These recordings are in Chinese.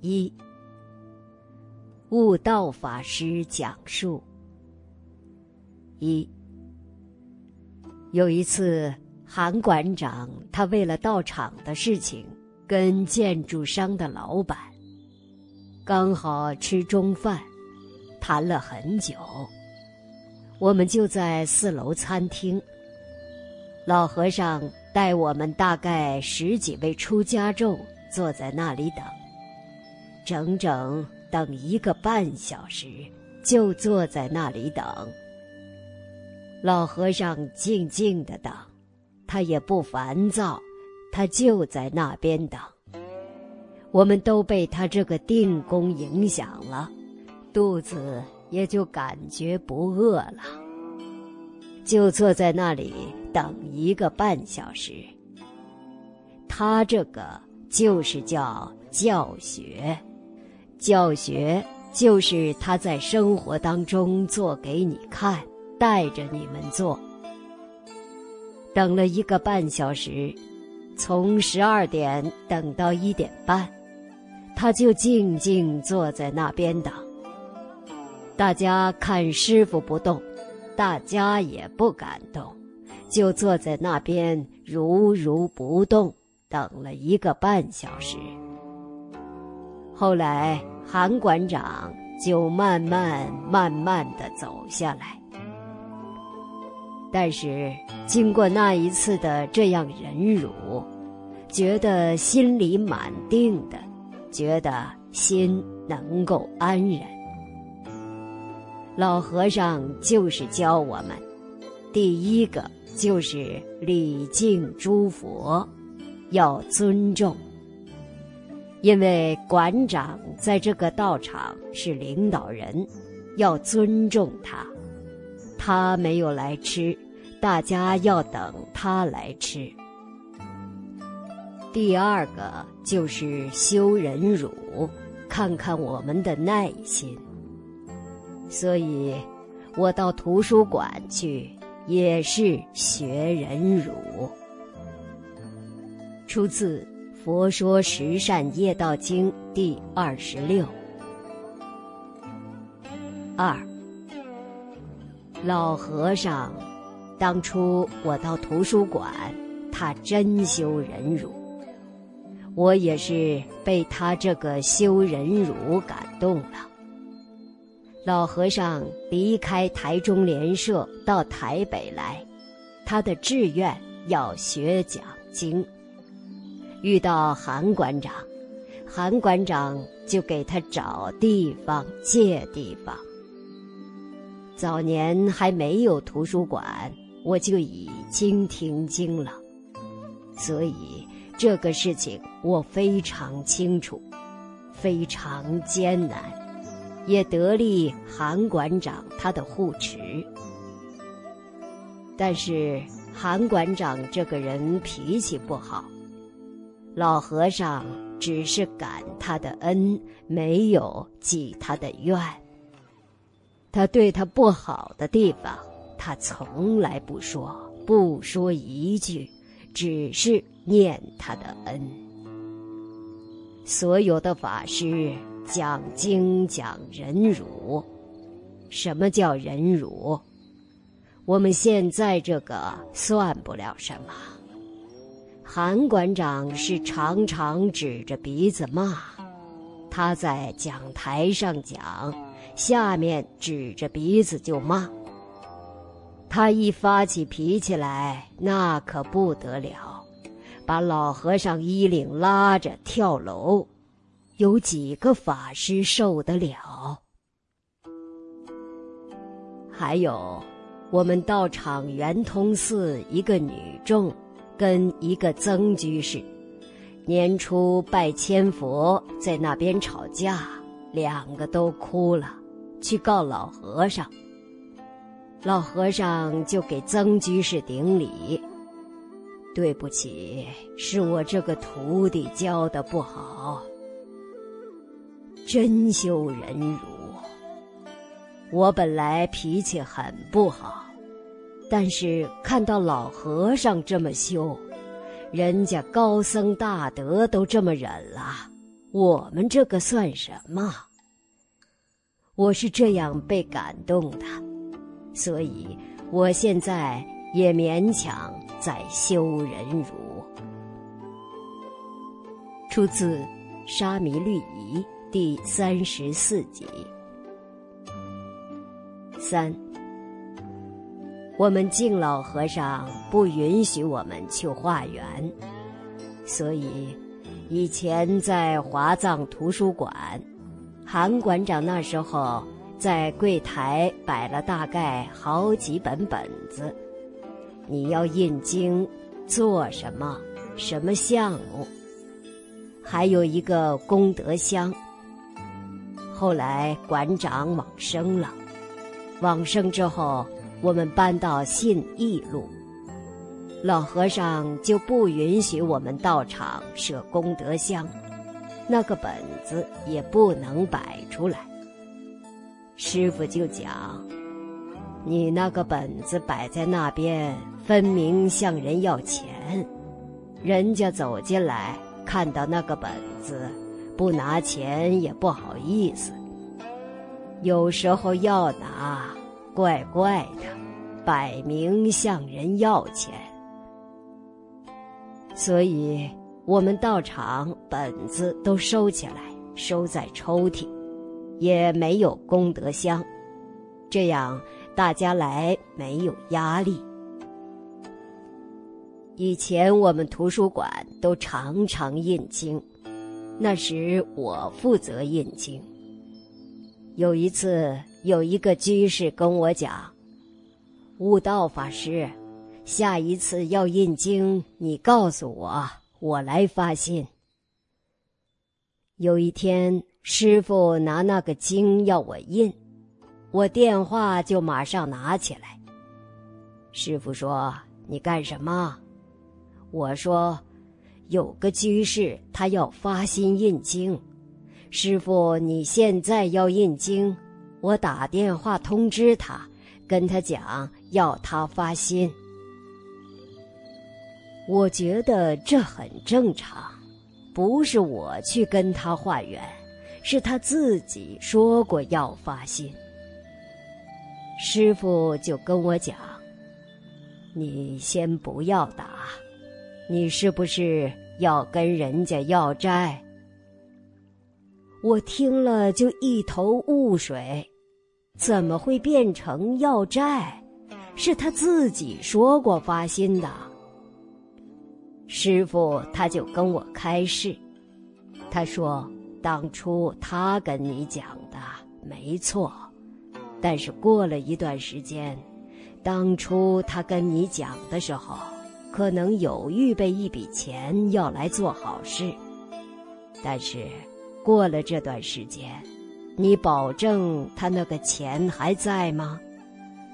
一，悟道法师讲述。一，有一次，韩馆长他为了道场的事情，跟建筑商的老板刚好吃中饭，谈了很久。我们就在四楼餐厅，老和尚带我们大概十几位出家众坐在那里等。整整等一个半小时，就坐在那里等。老和尚静静的等，他也不烦躁，他就在那边等。我们都被他这个定功影响了，肚子也就感觉不饿了，就坐在那里等一个半小时。他这个就是叫教学。教学就是他在生活当中做给你看，带着你们做。等了一个半小时，从十二点等到一点半，他就静静坐在那边等。大家看师傅不动，大家也不敢动，就坐在那边如如不动，等了一个半小时。后来，韩馆长就慢慢慢慢的走下来。但是，经过那一次的这样忍辱，觉得心里蛮定的，觉得心能够安然。老和尚就是教我们，第一个就是礼敬诸佛，要尊重。因为馆长在这个道场是领导人，要尊重他。他没有来吃，大家要等他来吃。第二个就是修忍辱，看看我们的耐心。所以，我到图书馆去也是学忍辱。出自。《佛说十善业道经》第二十六。二，老和尚，当初我到图书馆，他真修忍辱，我也是被他这个修忍辱感动了。老和尚离开台中联社到台北来，他的志愿要学讲经。遇到韩馆长，韩馆长就给他找地方借地方。早年还没有图书馆，我就已经听经了，所以这个事情我非常清楚，非常艰难，也得力韩馆长他的护持。但是韩馆长这个人脾气不好。老和尚只是感他的恩，没有记他的怨。他对他不好的地方，他从来不说，不说一句，只是念他的恩。所有的法师讲经讲忍辱，什么叫忍辱？我们现在这个算不了什么。韩馆长是常常指着鼻子骂，他在讲台上讲，下面指着鼻子就骂。他一发起脾气来，那可不得了，把老和尚衣领拉着跳楼，有几个法师受得了？还有，我们道场圆通寺一个女众。跟一个曾居士，年初拜千佛，在那边吵架，两个都哭了，去告老和尚。老和尚就给曾居士顶礼：“对不起，是我这个徒弟教的不好，真修忍辱。我本来脾气很不好。”但是看到老和尚这么修，人家高僧大德都这么忍了，我们这个算什么？我是这样被感动的，所以我现在也勉强在修忍辱。出自《沙弥律仪》第三十四集。三，我们敬老和尚不允许我们去化缘，所以以前在华藏图书馆，韩馆长那时候在柜台摆了大概好几本本子，你要印经，做什么，什么项目。还有一个功德箱。后来馆长往生了，往生之后，我们搬到信义路，老和尚就不允许我们到场设功德箱，那个本子也不能摆出来。师傅就讲：“你那个本子摆在那边，分明向人要钱，人家走进来。”看到那个本子，不拿钱也不好意思。有时候要拿，怪怪的，摆明向人要钱。所以我们到场本子都收起来，收在抽屉，也没有功德箱，这样大家来没有压力。以前我们图书馆都常常印经，那时我负责印经。有一次，有一个居士跟我讲：“悟道法师，下一次要印经，你告诉我，我来发心。”有一天，师傅拿那个经要我印，我电话就马上拿起来。师傅说：“你干什么？”我说：“有个居士，他要发心印经。师傅，你现在要印经，我打电话通知他，跟他讲要他发心。我觉得这很正常，不是我去跟他化缘，是他自己说过要发心。师傅就跟我讲：‘你先不要打。’”你是不是要跟人家要债？我听了就一头雾水，怎么会变成要债？是他自己说过发心的。师傅他就跟我开示，他说当初他跟你讲的没错，但是过了一段时间，当初他跟你讲的时候。可能有预备一笔钱要来做好事，但是过了这段时间，你保证他那个钱还在吗？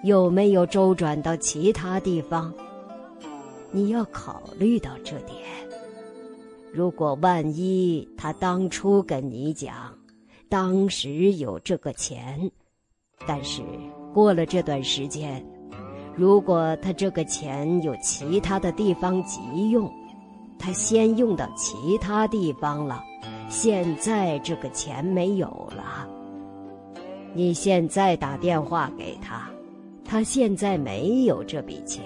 有没有周转到其他地方？你要考虑到这点。如果万一他当初跟你讲，当时有这个钱，但是过了这段时间。如果他这个钱有其他的地方急用，他先用到其他地方了，现在这个钱没有了。你现在打电话给他，他现在没有这笔钱，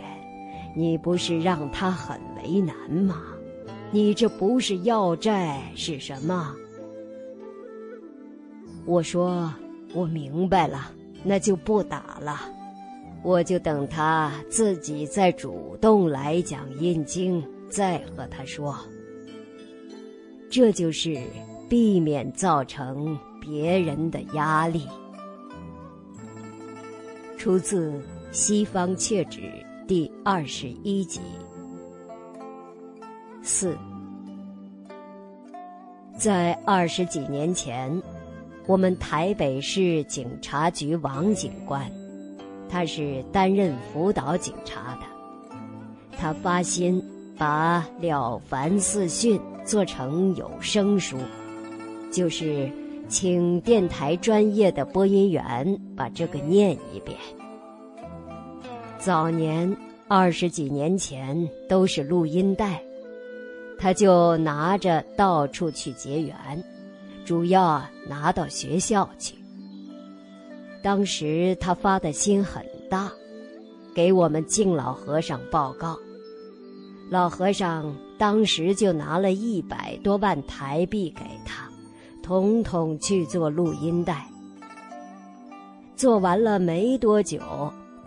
你不是让他很为难吗？你这不是要债是什么？我说我明白了，那就不打了。我就等他自己再主动来讲印经，再和他说。这就是避免造成别人的压力。出自《西方阙指》第二十一集。四，在二十几年前，我们台北市警察局王警官。他是担任辅导警察的，他发心把《了凡四训》做成有声书，就是请电台专业的播音员把这个念一遍。早年二十几年前都是录音带，他就拿着到处去结缘，主要拿到学校去。当时他发的心很大，给我们敬老和尚报告。老和尚当时就拿了一百多万台币给他，统统去做录音带。做完了没多久，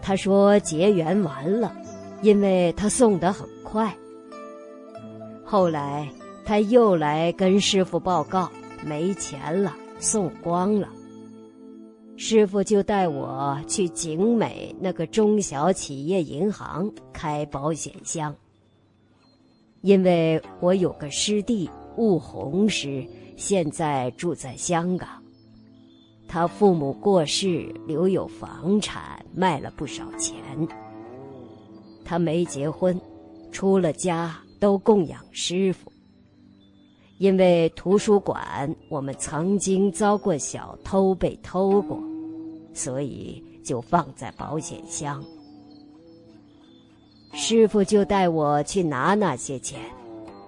他说结缘完了，因为他送得很快。后来他又来跟师傅报告，没钱了，送光了。师傅就带我去景美那个中小企业银行开保险箱。因为我有个师弟悟红师，现在住在香港，他父母过世，留有房产，卖了不少钱。他没结婚，出了家都供养师傅。因为图书馆我们曾经遭过小偷被偷过。所以就放在保险箱。师傅就带我去拿那些钱，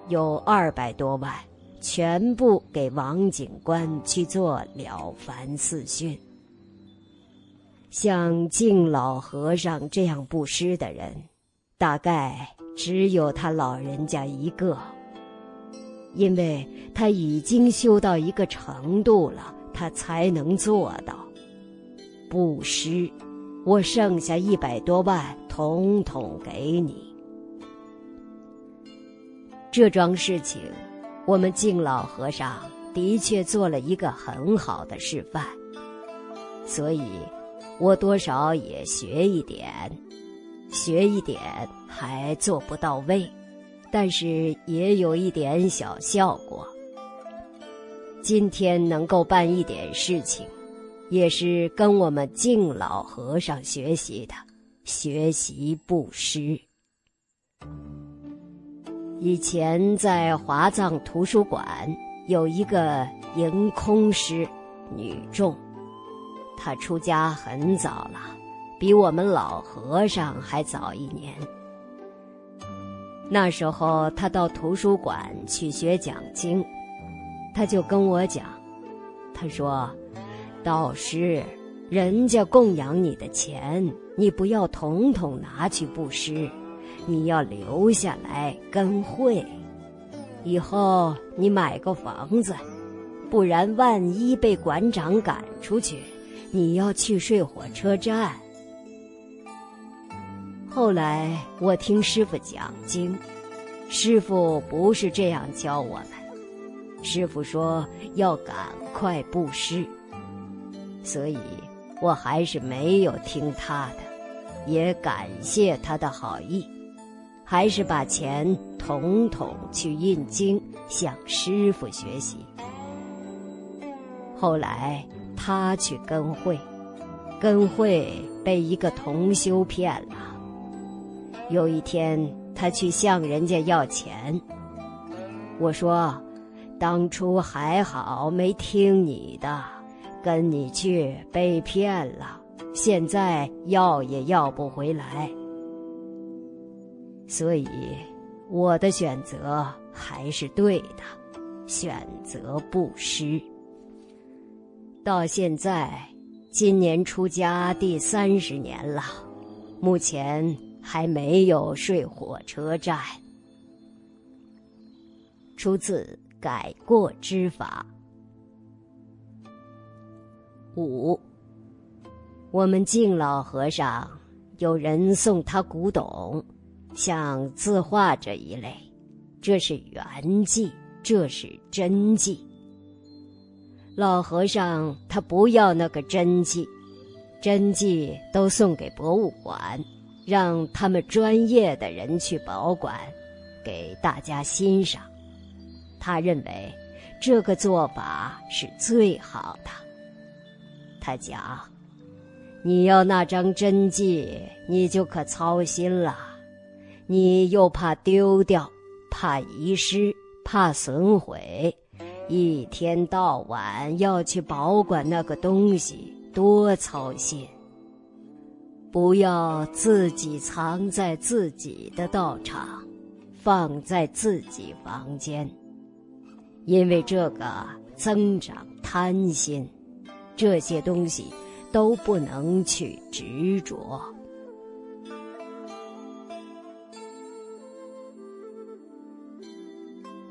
有二百多万，全部给王警官去做了凡四训。像敬老和尚这样布施的人，大概只有他老人家一个，因为他已经修到一个程度了，他才能做到。布施，我剩下一百多万，统统给你。这桩事情，我们敬老和尚的确做了一个很好的示范，所以，我多少也学一点，学一点还做不到位，但是也有一点小效果。今天能够办一点事情。也是跟我们敬老和尚学习的，学习布施。以前在华藏图书馆有一个迎空师，女众，她出家很早了，比我们老和尚还早一年。那时候她到图书馆去学讲经，她就跟我讲，她说。道师，人家供养你的钱，你不要统统拿去布施，你要留下来跟会。以后你买个房子，不然万一被馆长赶出去，你要去睡火车站。后来我听师傅讲经，师傅不是这样教我们，师傅说要赶快布施。所以，我还是没有听他的，也感谢他的好意，还是把钱统统去印经，向师傅学习。后来他去跟会，跟会被一个同修骗了。有一天，他去向人家要钱，我说：“当初还好没听你的。”跟你去被骗了，现在要也要不回来，所以我的选择还是对的，选择布施。到现在，今年出家第三十年了，目前还没有睡火车站。出自《改过之法》。五，我们敬老和尚有人送他古董，像字画这一类，这是原迹，这是真迹。老和尚他不要那个真迹，真迹都送给博物馆，让他们专业的人去保管，给大家欣赏。他认为这个做法是最好的。他讲：“你要那张真迹，你就可操心了。你又怕丢掉，怕遗失，怕损毁，一天到晚要去保管那个东西，多操心。不要自己藏在自己的道场，放在自己房间，因为这个增长贪心，这些东西都不能去执着。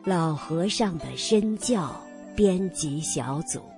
老和尚的身教编辑小组。